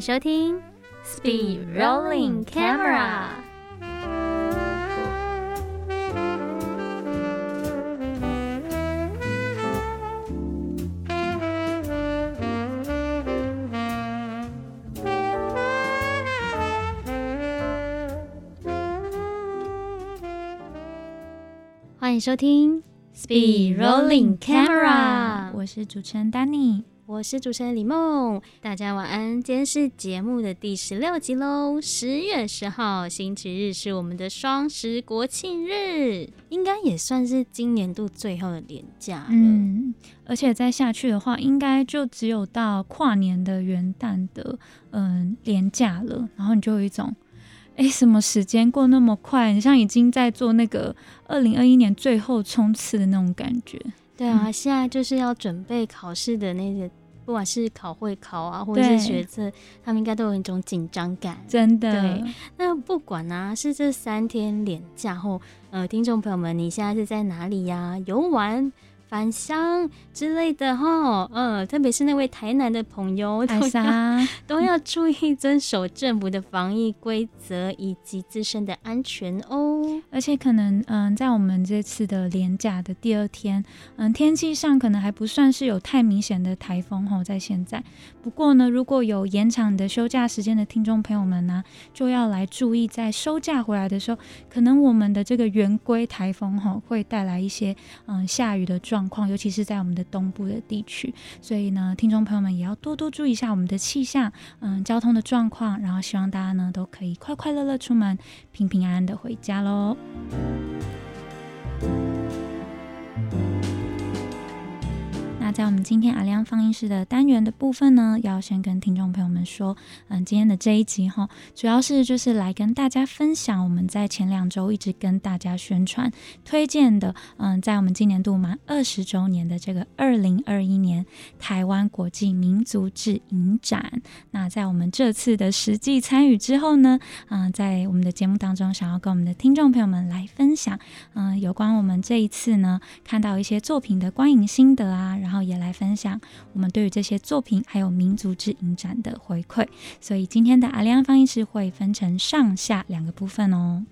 迎收听 Speed Rolling Camera。欢迎收听 Speed Rolling Camera，我是主持人 Danny。我是主持人李梦，大家晚安。今天是节目的第十六集喽，十月十号星期日是我们的双十国庆日，应该也算是今年度最后的年假了。嗯，而且再下去的话，应该就只有到跨年的元旦的嗯年假了。然后你就有一种，哎，什么时间过那么快？你像已经在做那个二零二一年最后冲刺的那种感觉。对啊，现在就是要准备考试的那个。不管是考会考啊，或者是学测，他们应该都有一种紧张感。真的。对，那不管啊，是这三天连假后，呃，听众朋友们，你现在是在哪里呀？游玩？返乡之类的哈，嗯，特别是那位台南的朋友，都要 都要注意遵守政府的防疫规则以及自身的安全哦。而且可能，嗯，在我们这次的连假的第二天，嗯，天气上可能还不算是有太明显的台风哈，在现在。不过呢，如果有延长你的休假时间的听众朋友们呢，就要来注意，在收假回来的时候，可能我们的这个圆规台风哈，会带来一些嗯下雨的状。状况，尤其是在我们的东部的地区，所以呢，听众朋友们也要多多注意一下我们的气象，嗯，交通的状况，然后希望大家呢都可以快快乐乐出门，平平安安的回家喽。在我们今天阿亮放映室的单元的部分呢，要先跟听众朋友们说，嗯，今天的这一集哈，主要是就是来跟大家分享我们在前两周一直跟大家宣传推荐的，嗯，在我们今年度满二十周年的这个二零二一年台湾国际民族志影展。那在我们这次的实际参与之后呢，嗯，在我们的节目当中，想要跟我们的听众朋友们来分享，嗯，有关我们这一次呢看到一些作品的观影心得啊，然后。也来分享我们对于这些作品还有民族之影展的回馈，所以今天的阿亮放映室会分成上下两个部分哦。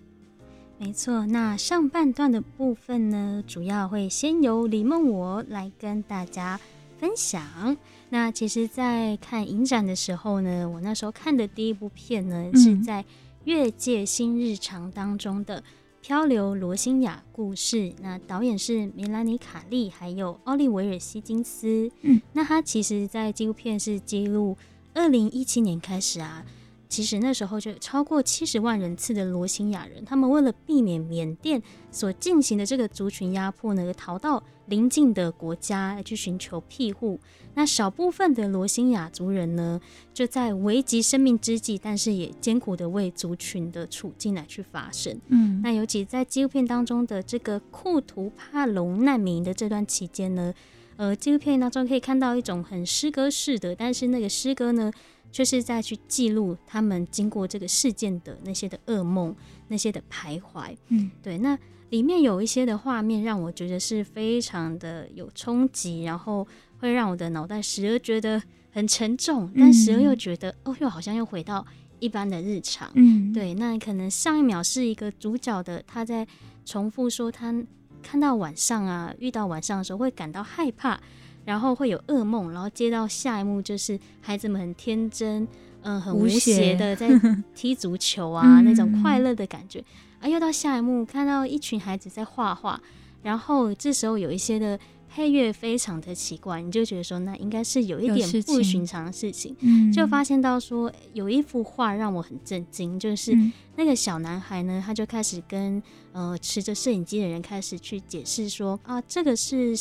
没错，那上半段的部分呢，主要会先由李梦我来跟大家分享。那其实，在看影展的时候呢，我那时候看的第一部片呢，是在《越界新日常》当中的。漂流罗兴亚故事，那导演是梅兰尼卡利，还有奥利维尔希金斯。嗯，那他其实，在纪录片是记录二零一七年开始啊。其实那时候就超过七十万人次的罗兴亚人，他们为了避免缅甸所进行的这个族群压迫呢，逃到邻近的国家去寻求庇护。那少部分的罗兴亚族人呢，就在危及生命之际，但是也艰苦的为族群的处境来去发声。嗯，那尤其在纪录片当中的这个库图帕隆难民的这段期间呢，呃，纪录片当中可以看到一种很诗歌式的，但是那个诗歌呢。却是在去记录他们经过这个事件的那些的噩梦，那些的徘徊。嗯，对。那里面有一些的画面让我觉得是非常的有冲击，然后会让我的脑袋时而觉得很沉重，但时而又觉得哦，又好像又回到一般的日常。嗯，对。那可能上一秒是一个主角的他在重复说他看到晚上啊，遇到晚上的时候会感到害怕。然后会有噩梦，然后接到下一幕就是孩子们很天真，嗯，很无邪的在踢足球啊，那种快乐的感觉。啊，又到下一幕，看到一群孩子在画画，然后这时候有一些的配乐非常的奇怪，你就觉得说那应该是有一点不寻常的事情。就发现到说有一幅画让我很震惊，就是那个小男孩呢，他就开始跟呃持着摄影机的人开始去解释说啊，这个是。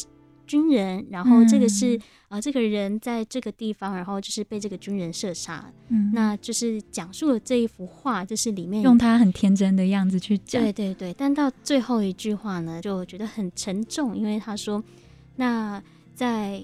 军人，然后这个是啊，这个人在这个地方，然后就是被这个军人射杀。嗯，那就是讲述了这一幅画，就是里面用他很天真的样子去讲。对对对，但到最后一句话呢，就觉得很沉重，因为他说，那在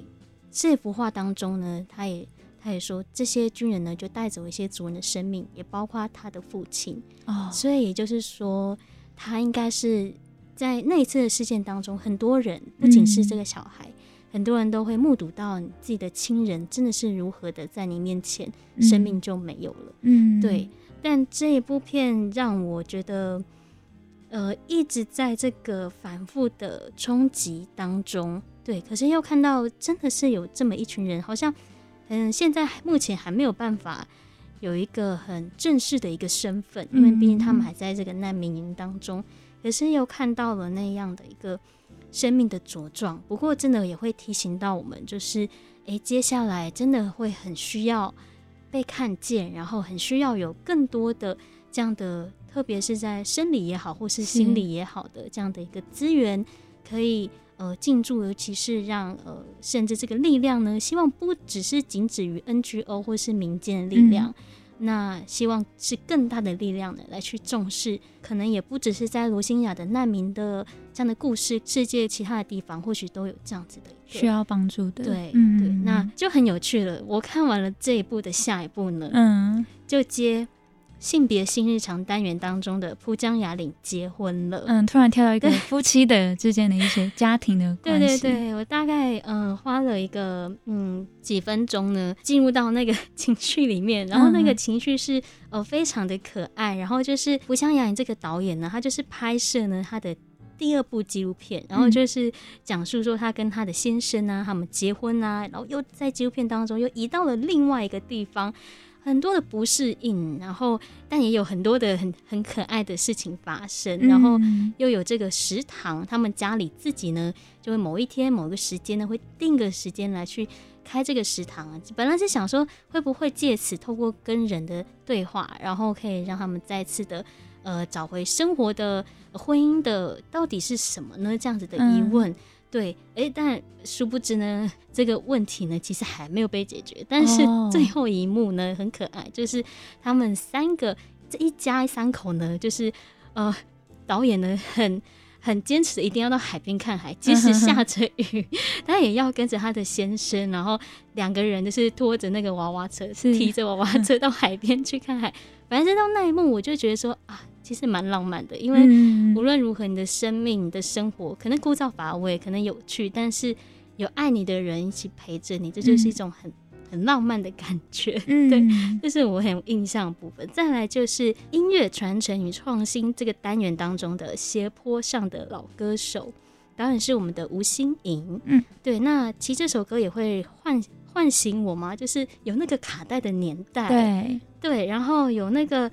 这幅画当中呢，他也他也说，这些军人呢就带走一些族人的生命，也包括他的父亲。哦，所以也就是说，他应该是。在那一次的事件当中，很多人不仅是这个小孩，很多人都会目睹到你自己的亲人真的是如何的在你面前，生命就没有了。嗯，对。但这一部片让我觉得，呃，一直在这个反复的冲击当中，对。可是又看到真的是有这么一群人，好像，嗯，现在目前还没有办法有一个很正式的一个身份，因为毕竟他们还在这个难民营当中。可是又看到了那样的一个。生命的茁壮，不过真的也会提醒到我们，就是诶，接下来真的会很需要被看见，然后很需要有更多的这样的，特别是在生理也好，或是心理也好的这样的一个资源，可以呃进驻，尤其是让呃甚至这个力量呢，希望不只是仅止于 NGO 或是民间的力量。那希望是更大的力量呢来去重视，可能也不只是在罗兴亚的难民的这样的故事，世界其他的地方或许都有这样子的需要帮助的。对，对，那就很有趣了。我看完了这一部的下一部呢，嗯，就接。性别新日常单元当中的浦江雅岭结婚了，嗯，突然跳到一个夫妻的之间的一些家庭的关系。对对对，我大概嗯花了一个嗯几分钟呢，进入到那个 情绪里面，然后那个情绪是呃非常的可爱。然后就是浦江雅岭这个导演呢，他就是拍摄呢他的第二部纪录片，然后就是讲述说他跟他的先生啊，他们结婚啊，然后又在纪录片当中又移到了另外一个地方。很多的不适应，然后但也有很多的很很可爱的事情发生，然后又有这个食堂，他们家里自己呢，就会某一天某个时间呢，会定个时间来去开这个食堂。本来是想说，会不会借此透过跟人的对话，然后可以让他们再次的呃找回生活的婚姻的到底是什么呢？这样子的疑问。对，哎，但殊不知呢，这个问题呢，其实还没有被解决。但是最后一幕呢，很可爱，就是他们三个这一家三口呢，就是呃，导演呢很很坚持，一定要到海边看海，即使下着雨，他也要跟着他的先生，然后两个人就是拖着那个娃娃车，是提着娃娃车到海边去看海。反正到那一幕，我就觉得说啊。其实蛮浪漫的，因为无论如何，你的生命、你的生活可能枯燥乏味，可能有趣，但是有爱你的人一起陪着你，这就是一种很很浪漫的感觉。嗯对，这是我很有印象部分。再来就是音乐传承与创新这个单元当中的斜坡上的老歌手，当然是我们的吴心颖。嗯，对。那其实这首歌也会唤唤醒我吗？就是有那个卡带的年代，对对，然后有那个。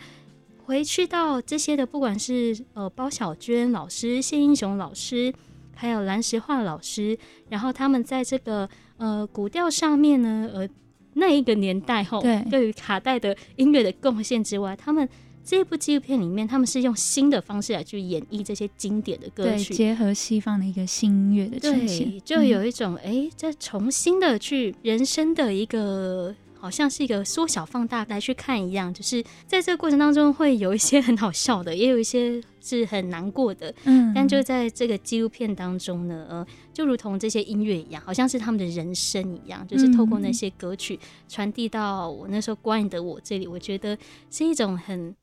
回去到这些的，不管是呃包小娟老师、谢英雄老师，还有蓝石化老师，然后他们在这个呃古调上面呢，呃那一个年代后，对。对于卡带的音乐的贡献之外，他们这一部纪录片里面，他们是用新的方式来去演绎这些经典的歌曲，结合西方的一个新音乐的呈现，就有一种哎，在重新的去人生的一个。好像是一个缩小放大来去看一样，就是在这个过程当中会有一些很好笑的，也有一些是很难过的。嗯，但就在这个纪录片当中呢，呃，就如同这些音乐一样，好像是他们的人生一样，就是透过那些歌曲传递到我那时候关于的我这里，我觉得是一种很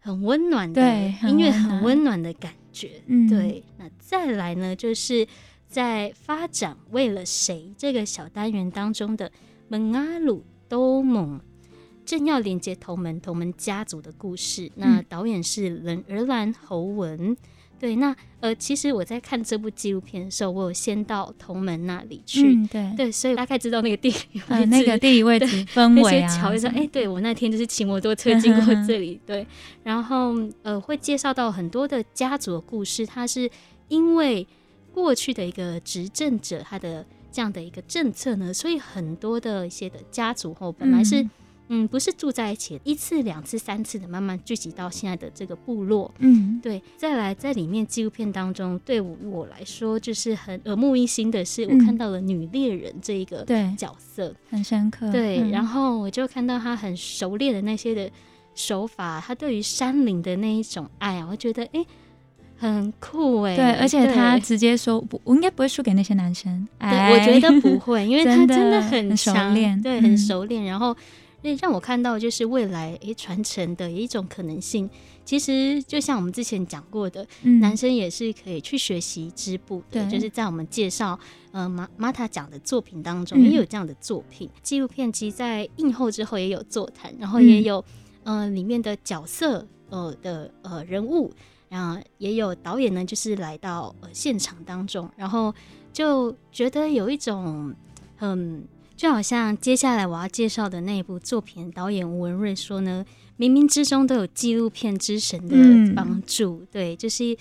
很温暖的音乐，很温暖的感觉。嗯，对。那再来呢，就是在发展为了谁这个小单元当中的。蒙阿鲁都蒙正要连接同门同门家族的故事。那导演是人儿兰侯文。对，那呃，其实我在看这部纪录片的时候，我有先到同门那里去。对对，所以大概知道那个地理位置，那个地理位置 氛围啊。桥就说，哎，对我那天就是骑摩托车经过这里。对，然后呃，会介绍到很多的家族的故事。他是因为过去的一个执政者，他的。这样的一个政策呢，所以很多的一些的家族后本来是嗯不是住在一起，一次两次三次的慢慢聚集到现在的这个部落，嗯，对。再来在里面纪录片当中，对我来说就是很耳目一新的是，我看到了女猎人这一个角色，很深刻。对，然后我就看到她很熟练的那些的手法，她对于山林的那一种爱啊，我觉得哎。很酷哎，对，而且他直接说不，我应该不会输给那些男生。对，我觉得不会，因为他真的很 熟练，对，很熟练。然后所以让我看到就是未来诶传承的一种可能性。其实就像我们之前讲过的，男生也是可以去学习织布的，就是在我们介绍呃马马塔讲的作品当中也有这样的作品。纪录片其实在映后之后也有座谈，然后也有呃里面的角色呃的呃人物，然后也有导演呢，就是来到呃现场当中，然后就觉得有一种很就好像接下来我要介绍的那一部作品，导演吴文瑞说呢。冥冥之中都有纪录片之神的帮助，对，就是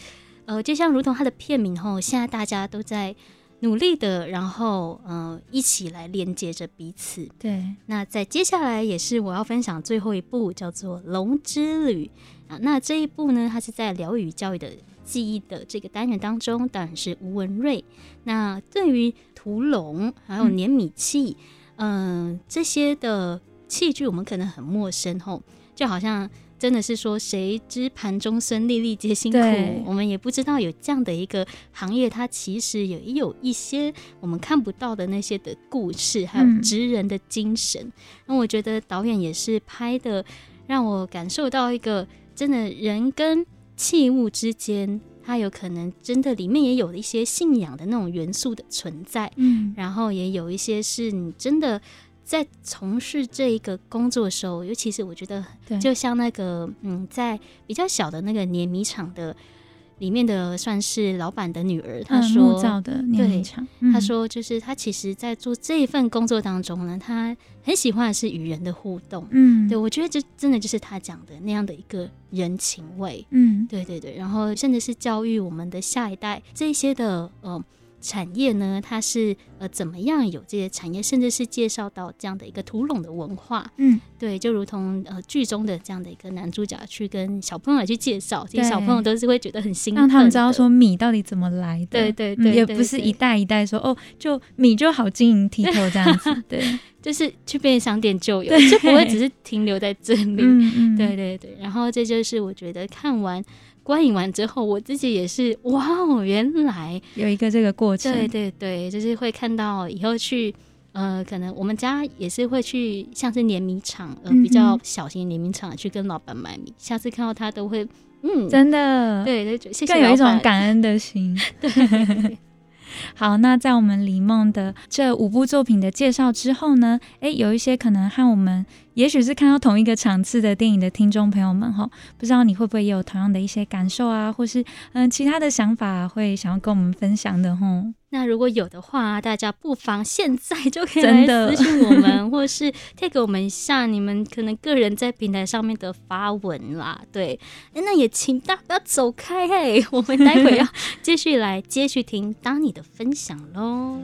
呃，就像如同他的片名吼，现在大家都在努力的，然后呃，一起来连接着彼此。对，那在接下来也是我要分享最后一部，叫做《龙之旅》啊。那这一部呢，它是在疗愈教育的记忆的这个单元当中，当然是吴文瑞。那对于屠龙还有碾米器，嗯，这些的器具，我们可能很陌生吼。就好像真的是说，谁知盘中餐，粒粒皆辛苦。我们也不知道有这样的一个行业，它其实也有一些我们看不到的那些的故事，还有职人的精神。那我觉得导演也是拍的，让我感受到一个真的人跟器物之间，它有可能真的里面也有一些信仰的那种元素的存在。嗯，然后也有一些是你真的。在从事这一个工作的时候，尤其是我觉得，就像那个嗯，在比较小的那个碾米厂的里面的，算是老板的女儿，她说，木造的碾米厂，她说，就是她其实，在做这一份工作当中呢，她很喜欢的是与人的互动，嗯，对我觉得这真的就是她讲的那样的一个人情味，嗯，对对对，然后甚至是教育我们的下一代这些的，呃。产业呢，它是呃怎么样有这些产业，甚至是介绍到这样的一个土龙的文化，嗯，对，就如同呃剧中的这样的一个男主角去跟小朋友去介绍，其实小朋友都是会觉得很兴奋，让他们知道说米到底怎么来的，对对对，也不是一代一代说哦，就米就好晶莹剔透这样子，对，就是去便利商店就有，就不会只是停留在这里，对对对，然后这就是我觉得看完。观影完之后，我自己也是哇哦，原来有一个这个过程。对对对，就是会看到以后去，呃，可能我们家也是会去，像是碾米厂，呃，比较小型碾米厂去跟老板买米。下次看到他都会，嗯，真的，对对，更有一种感恩的心。对。好，那在我们李梦的这五部作品的介绍之后呢，诶，有一些可能和我们也许是看到同一个场次的电影的听众朋友们哈，不知道你会不会也有同样的一些感受啊，或是嗯其他的想法会想要跟我们分享的哈。那如果有的话，大家不妨现在就可以来私信我们，或是贴给我们一下你们可能个人在平台上面的发文啦。对，那也请大家不要走开嘿，我们待会要继续来继续听当你的分享喽。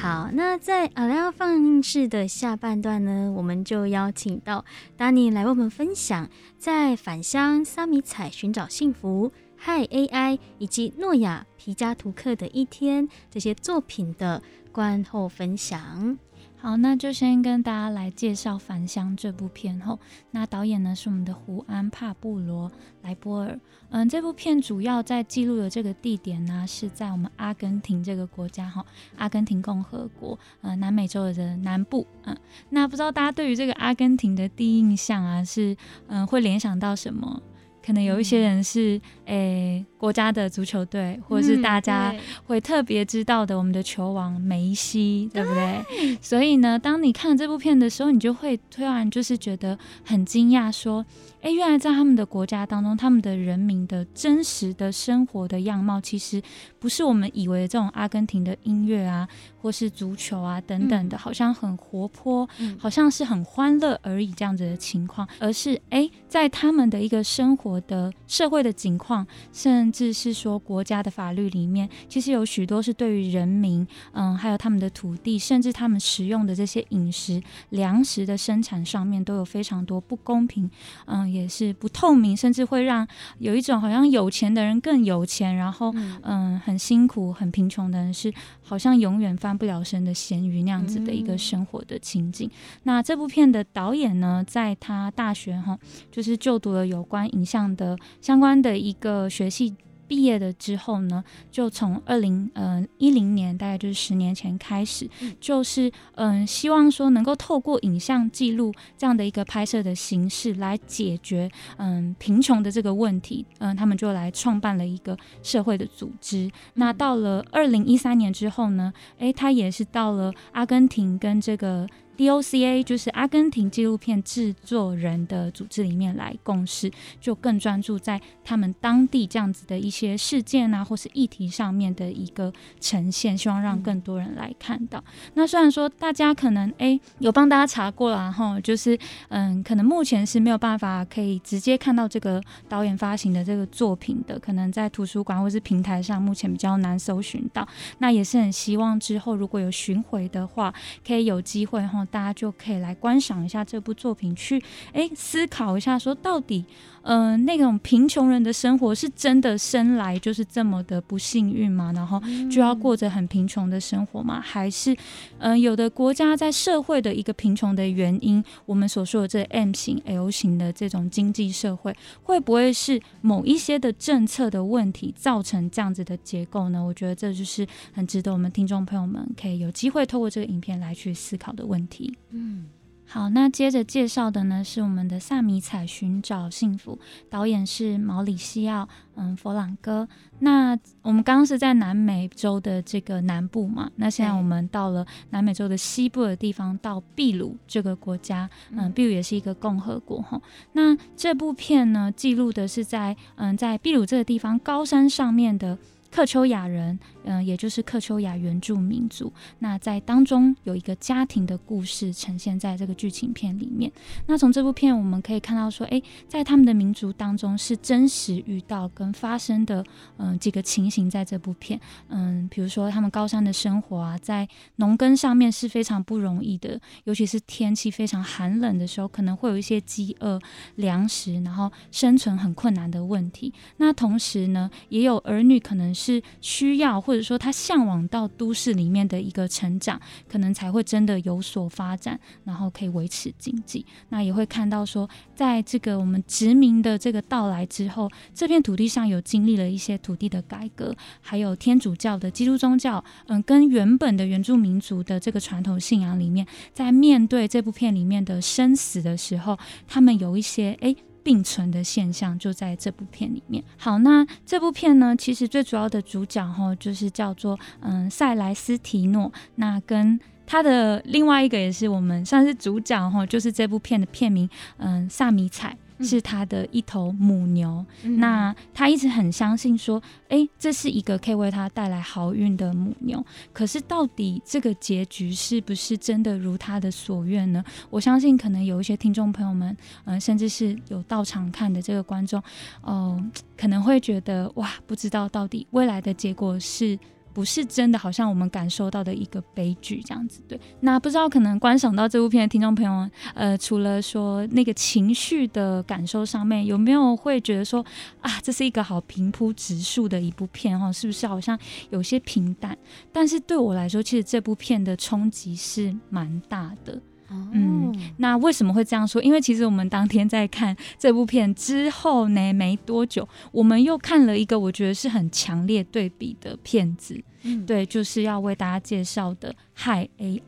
好，那在阿拉放映室的下半段呢，我们就邀请到达尼来为我们分享在返乡萨米彩寻找幸福、Hi AI 以及诺亚皮加图克的一天这些作品的观后分享。好，那就先跟大家来介绍《返乡》这部片后，那导演呢是我们的胡安帕布罗莱波尔。嗯，这部片主要在记录的这个地点呢是在我们阿根廷这个国家哈，阿根廷共和国，呃，南美洲的南部。嗯，那不知道大家对于这个阿根廷的第一印象啊，是嗯会联想到什么？可能有一些人是诶。国家的足球队，或者是大家会特别知道的，我们的球王梅西，对不对？所以呢，当你看这部片的时候，你就会突然就是觉得很惊讶，说：“哎，原来在他们的国家当中，他们的人民的真实的生活的样貌，其实不是我们以为的这种阿根廷的音乐啊，或是足球啊等等的，好像很活泼，好像是很欢乐而已这样子的情况，而是哎，在他们的一个生活的社会的情况，甚甚至是说，国家的法律里面，其实有许多是对于人民，嗯，还有他们的土地，甚至他们食用的这些饮食、粮食的生产上面，都有非常多不公平，嗯，也是不透明，甚至会让有一种好像有钱的人更有钱，然后，嗯，很辛苦、很贫穷的人是好像永远翻不了身的咸鱼那样子的一个生活的情景。那这部片的导演呢，在他大学哈，就是就读了有关影像的相关的一个学系。毕业的之后呢，就从二零呃一零年，大概就是十年前开始，就是嗯，希望说能够透过影像记录这样的一个拍摄的形式来解决嗯贫穷的这个问题，嗯，他们就来创办了一个社会的组织。那到了二零一三年之后呢，诶，他也是到了阿根廷跟这个。DOCA 就是阿根廷纪录片制作人的组织里面来共事，就更专注在他们当地这样子的一些事件啊，或是议题上面的一个呈现，希望让更多人来看到。那虽然说大家可能哎有帮大家查过了哈，就是嗯，可能目前是没有办法可以直接看到这个导演发行的这个作品的，可能在图书馆或是平台上目前比较难搜寻到。那也是很希望之后如果有巡回的话，可以有机会哈。大家就可以来观赏一下这部作品，去诶思考一下，说到底，嗯，那种贫穷人的生活是真的生来就是这么的不幸运吗？然后就要过着很贫穷的生活吗？还是，嗯，有的国家在社会的一个贫穷的原因，我们所说的这 M 型、L 型的这种经济社会，会不会是某一些的政策的问题造成这样子的结构呢？我觉得这就是很值得我们听众朋友们可以有机会透过这个影片来去思考的问题。嗯，好，那接着介绍的呢是我们的萨米彩寻找幸福，导演是毛里西奥，嗯，佛朗哥。那我们刚刚是在南美洲的这个南部嘛，那现在我们到了南美洲的西部的地方，到秘鲁这个国家，嗯，秘鲁也是一个共和国哈。那这部片呢，记录的是在嗯，在秘鲁这个地方高山上面的。克丘亚人，嗯，也就是克丘亚原住民族。那在当中有一个家庭的故事呈现在这个剧情片里面。那从这部片我们可以看到，说，诶，在他们的民族当中是真实遇到跟发生的，嗯，几个情形在这部片，嗯，比如说他们高山的生活啊，在农耕上面是非常不容易的，尤其是天气非常寒冷的时候，可能会有一些饥饿、粮食，然后生存很困难的问题。那同时呢，也有儿女可能。是需要，或者说他向往到都市里面的一个成长，可能才会真的有所发展，然后可以维持经济。那也会看到说，在这个我们殖民的这个到来之后，这片土地上有经历了一些土地的改革，还有天主教的基督宗教，嗯，跟原本的原住民族的这个传统信仰里面，在面对这部片里面的生死的时候，他们有一些哎。并存的现象就在这部片里面。好，那这部片呢，其实最主要的主角哈，就是叫做嗯塞莱斯提诺。那跟他的另外一个也是我们算是主角哈，就是这部片的片名嗯萨米彩。是他的一头母牛，那他一直很相信说，哎，这是一个可以为他带来好运的母牛。可是到底这个结局是不是真的如他的所愿呢？我相信可能有一些听众朋友们，嗯，甚至是有到场看的这个观众，哦，可能会觉得哇，不知道到底未来的结果是。不是真的，好像我们感受到的一个悲剧这样子。对，那不知道可能观赏到这部片的听众朋友，呃，除了说那个情绪的感受上面，有没有会觉得说啊，这是一个好平铺直述的一部片哈？是不是好像有些平淡？但是对我来说，其实这部片的冲击是蛮大的。嗯，那为什么会这样说？因为其实我们当天在看这部片之后呢，没多久，我们又看了一个我觉得是很强烈对比的片子。嗯，对，就是要为大家介绍的《害 AI》。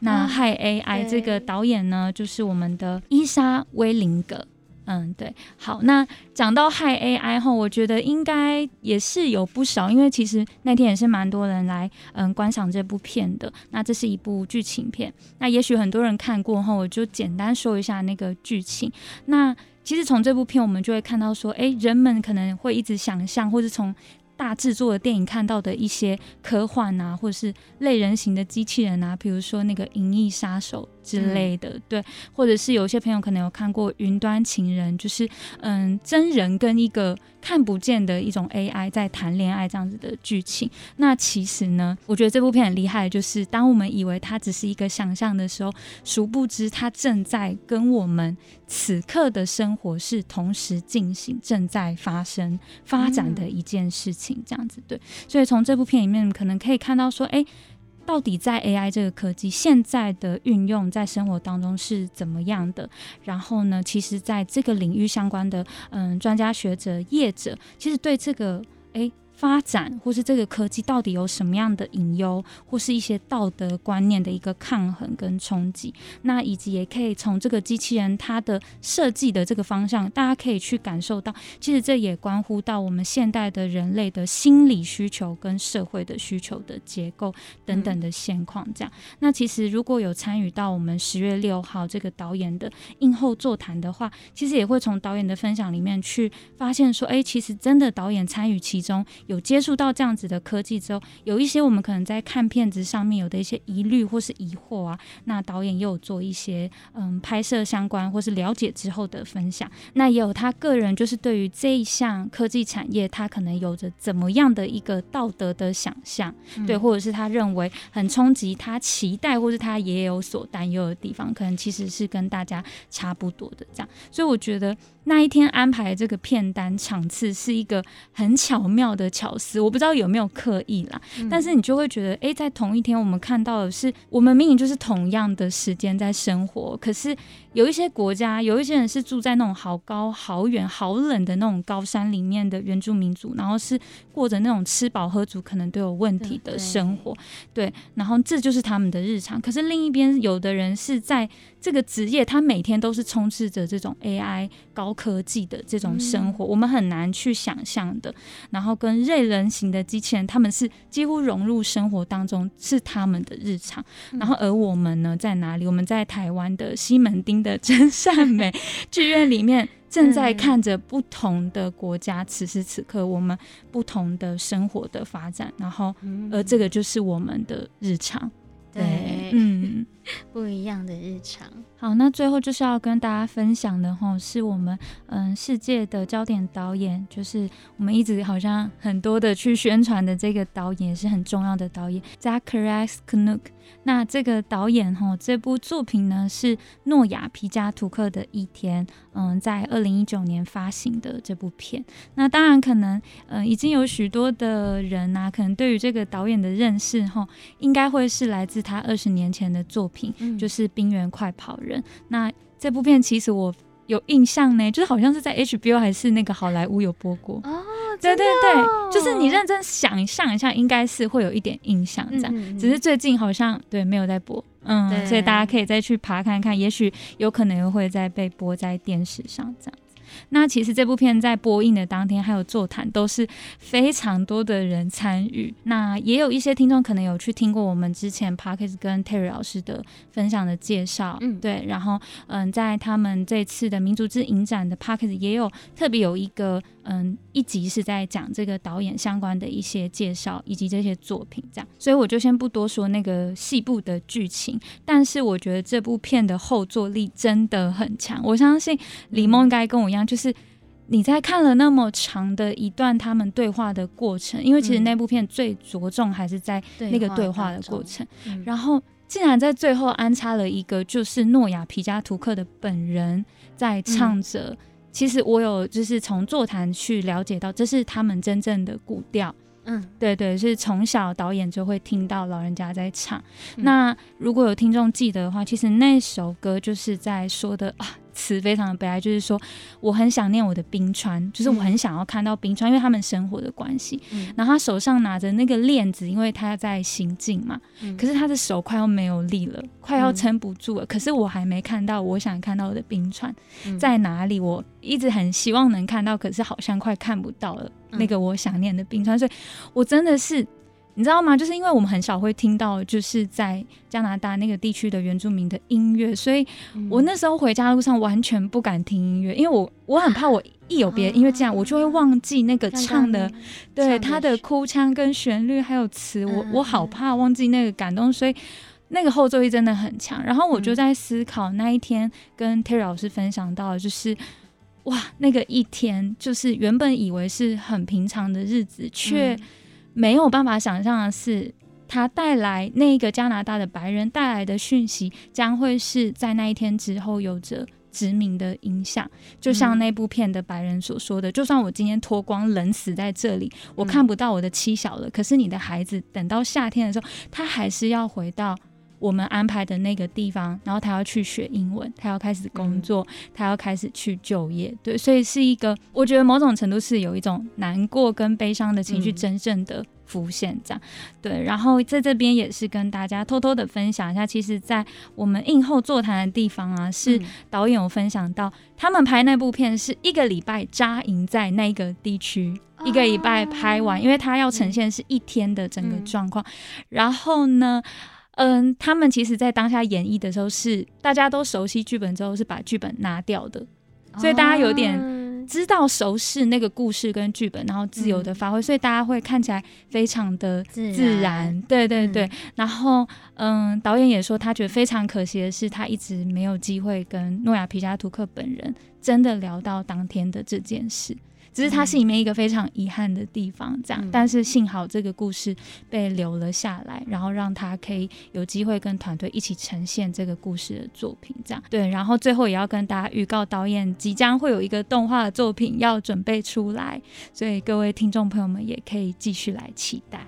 那《害 AI》这个导演呢，就是我们的伊莎威林格。嗯，对，好，那讲到害 AI 后，我觉得应该也是有不少，因为其实那天也是蛮多人来嗯观赏这部片的。那这是一部剧情片，那也许很多人看过后，我就简单说一下那个剧情。那其实从这部片，我们就会看到说，哎，人们可能会一直想象，或是从大制作的电影看到的一些科幻啊，或者是类人型的机器人啊，比如说那个《银翼杀手》。之类的，对，或者是有些朋友可能有看过《云端情人》，就是嗯，真人跟一个看不见的一种 AI 在谈恋爱这样子的剧情。那其实呢，我觉得这部片很厉害，就是当我们以为它只是一个想象的时候，殊不知它正在跟我们此刻的生活是同时进行、正在发生、发展的一件事情。这样子，对。所以从这部片里面，可能可以看到说，哎。到底在 AI 这个科技现在的运用在生活当中是怎么样的？然后呢，其实在这个领域相关的嗯专家学者业者，其实对这个哎。发展或是这个科技到底有什么样的隐忧，或是一些道德观念的一个抗衡跟冲击，那以及也可以从这个机器人它的设计的这个方向，大家可以去感受到，其实这也关乎到我们现代的人类的心理需求跟社会的需求的结构等等的现况。这样，那其实如果有参与到我们十月六号这个导演的映后座谈的话，其实也会从导演的分享里面去发现说，哎，其实真的导演参与其中。有接触到这样子的科技之后，有一些我们可能在看片子上面有的一些疑虑或是疑惑啊，那导演也有做一些嗯拍摄相关或是了解之后的分享。那也有他个人就是对于这一项科技产业，他可能有着怎么样的一个道德的想象，对，或者是他认为很冲击，他期待或是他也有所担忧的地方，可能其实是跟大家差不多的这样。所以我觉得。那一天安排这个片单场次是一个很巧妙的巧思，我不知道有没有刻意啦，但是你就会觉得，哎，在同一天我们看到的是，我们明明就是同样的时间在生活，可是。有一些国家，有一些人是住在那种好高、好远、好冷的那种高山里面的原住民族，然后是过着那种吃饱喝足可能都有问题的生活，对，然后这就是他们的日常。可是另一边，有的人是在这个职业，他每天都是充斥着这种 AI 高科技的这种生活，我们很难去想象的。然后跟类人型的机器人，他们是几乎融入生活当中，是他们的日常。然后而我们呢，在哪里？我们在台湾的西门町。的真善美 剧院里面，正在看着不同的国家，此时此刻我们不同的生活的发展，然后，而这个就是我们的日常。对，嗯，不一样的日常。好，那最后就是要跟大家分享的哈，是我们嗯世界的焦点导演，就是我们一直好像很多的去宣传的这个导演，是很重要的导演 z a c h a r i s k n o o k。那这个导演哈，这部作品呢是诺亚皮加图克的一天，嗯，在二零一九年发行的这部片。那当然可能嗯已经有许多的人呐，可能对于这个导演的认识哈，应该会是来自他二十年前的作品品，就是《冰原快跑人》。那这部片其实我有印象呢，就是好像是在 HBO 还是那个好莱坞有播过哦。对对对，就是你认真想象一下，应该是会有一点印象这样。只是最近好像对没有在播，嗯，所以大家可以再去爬看看，也许有可能又会再被播在电视上这样。那其实这部片在播映的当天还有座谈，都是非常多的人参与。那也有一些听众可能有去听过我们之前 Parkes 跟 Terry 老师的分享的介绍，嗯，对。然后，嗯，在他们这次的民族之影展的 Parkes 也有特别有一个。嗯，一集是在讲这个导演相关的一些介绍，以及这些作品这样，所以我就先不多说那个细部的剧情。但是我觉得这部片的后坐力真的很强。我相信李梦应该跟我一样，就是你在看了那么长的一段他们对话的过程，因为其实那部片最着重还是在那个对话的过程。然后竟然在最后安插了一个，就是诺亚皮加图克的本人在唱着。其实我有就是从座谈去了解到，这是他们真正的古调。嗯，对对，是从小导演就会听到老人家在唱。那如果有听众记得的话，其实那首歌就是在说的啊。词非常的悲哀，就是说我很想念我的冰川，就是我很想要看到冰川，因为他们生活的关系。然后他手上拿着那个链子，因为他在行进嘛，可是他的手快要没有力了，快要撑不住了。可是我还没看到我想看到的冰川在哪里，我一直很希望能看到，可是好像快看不到了那个我想念的冰川，所以我真的是。你知道吗？就是因为我们很少会听到，就是在加拿大那个地区的原住民的音乐，所以我那时候回家路上完全不敢听音乐，因为我我很怕我一有别的音乐这样，我就会忘记那个唱的，对他的哭腔跟旋律还有词，我我好怕忘记那个感动，所以那个后座力真的很强。然后我就在思考那一天跟 Terry 老师分享到，就是哇，那个一天就是原本以为是很平常的日子，却。没有办法想象的是，他带来那个加拿大的白人带来的讯息，将会是在那一天之后有着殖民的影响。就像那部片的白人所说的：“就算我今天脱光冷死在这里，我看不到我的妻小了，可是你的孩子等到夏天的时候，他还是要回到我们安排的那个地方，然后他要去学英文，他要开始工作，他要开始去就业，对，所以是一个，我觉得某种程度是有一种难过跟悲伤的情绪真正的浮现，这样，对，然后在这边也是跟大家偷偷的分享一下，其实，在我们映后座谈的地方啊，是导演有分享到，他们拍那部片是一个礼拜扎营在那个地区。一个礼拜拍完，因为他要呈现是一天的整个状况。然后呢，嗯，他们其实在当下演绎的时候，是大家都熟悉剧本之后，是把剧本拿掉的，所以大家有点知道熟悉那个故事跟剧本，然后自由的发挥，所以大家会看起来非常的自然。对对对。然后，嗯，导演也说他觉得非常可惜的是，他一直没有机会跟诺亚皮加图克本人真的聊到当天的这件事。只是他是里面一个非常遗憾的地方，这样。但是幸好这个故事被留了下来，然后让他可以有机会跟团队一起呈现这个故事的作品，这样。对，然后最后也要跟大家预告，导演即将会有一个动画的作品要准备出来，所以各位听众朋友们也可以继续来期待。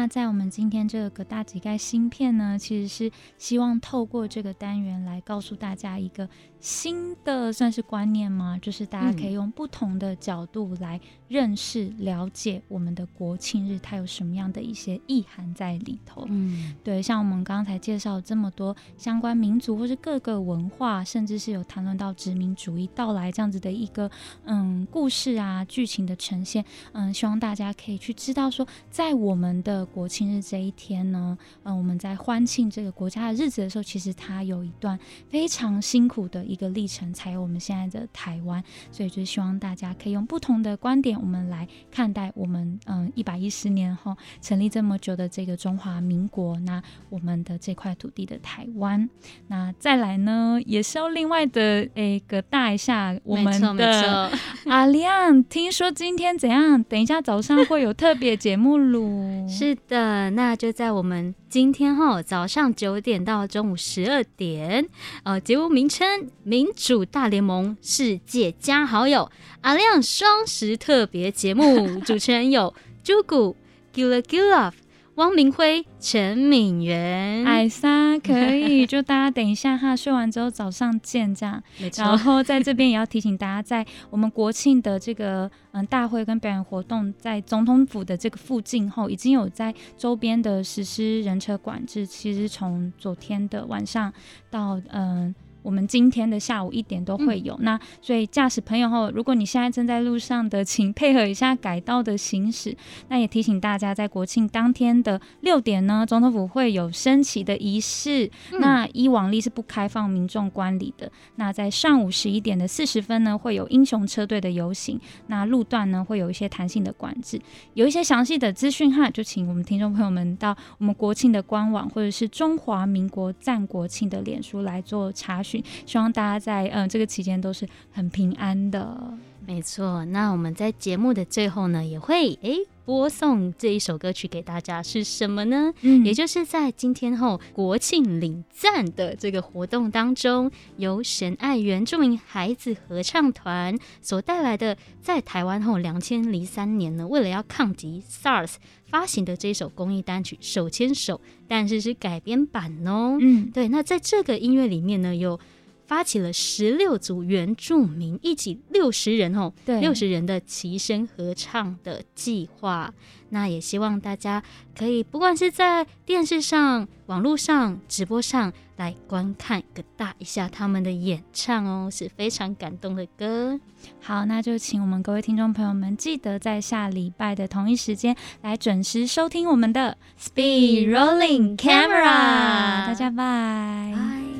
那在我们今天这个大几盖芯片呢，其实是希望透过这个单元来告诉大家一个。新的算是观念吗？就是大家可以用不同的角度来认识、了解我们的国庆日，它有什么样的一些意涵在里头。嗯，对，像我们刚才介绍这么多相关民族或是各个文化，甚至是有谈论到殖民主义到来这样子的一个嗯故事啊剧情的呈现。嗯，希望大家可以去知道说，在我们的国庆日这一天呢，嗯，我们在欢庆这个国家的日子的时候，其实它有一段非常辛苦的。一个历程才有我们现在的台湾，所以就希望大家可以用不同的观点，我们来看待我们嗯一百一十年后成立这么久的这个中华民国，那我们的这块土地的台湾。那再来呢，也是要另外的诶个大一下我们的阿亮，听说今天怎样？等一下早上会有特别节目喽。是的，那就在我们今天哈早上九点到中午十二点，呃，节目名称。民主大联盟世界加好友阿亮双十特别节目 主持人有朱古 Gula Gula 汪明辉陈敏元艾莎可以就大家等一下哈睡完之后早上见这样，然后在这边也要提醒大家，在我们国庆的这个嗯大会跟表演活动，在总统府的这个附近后，已经有在周边的实施人车管制，其实从昨天的晚上到嗯。我们今天的下午一点都会有，那所以驾驶朋友后，如果你现在正在路上的，请配合一下改道的行驶。那也提醒大家，在国庆当天的六点呢，总统府会有升旗的仪式。那依往例是不开放民众观礼的。那在上午十一点的四十分呢，会有英雄车队的游行。那路段呢会有一些弹性的管制，有一些详细的资讯哈，就请我们听众朋友们到我们国庆的官网或者是中华民国赞国庆的脸书来做查询。希望大家在嗯这个期间都是很平安的。没错，那我们在节目的最后呢，也会诶播送这一首歌曲给大家，是什么呢？嗯，也就是在今天后国庆领赞的这个活动当中，由神爱原住民孩子合唱团所带来的，在台湾后两千零三年呢，为了要抗击 SARS 发行的这首公益单曲《手牵手》，但是是改编版哦。嗯，对，那在这个音乐里面呢，有。发起了十六组原住民一起六十人哦，对，六十人的齐声合唱的计划。那也希望大家可以不管是在电视上、网络上、直播上来观看个大一下他们的演唱哦，是非常感动的歌。好，那就请我们各位听众朋友们记得在下礼拜的同一时间来准时收听我们的 Speed Rolling Camera。大家拜。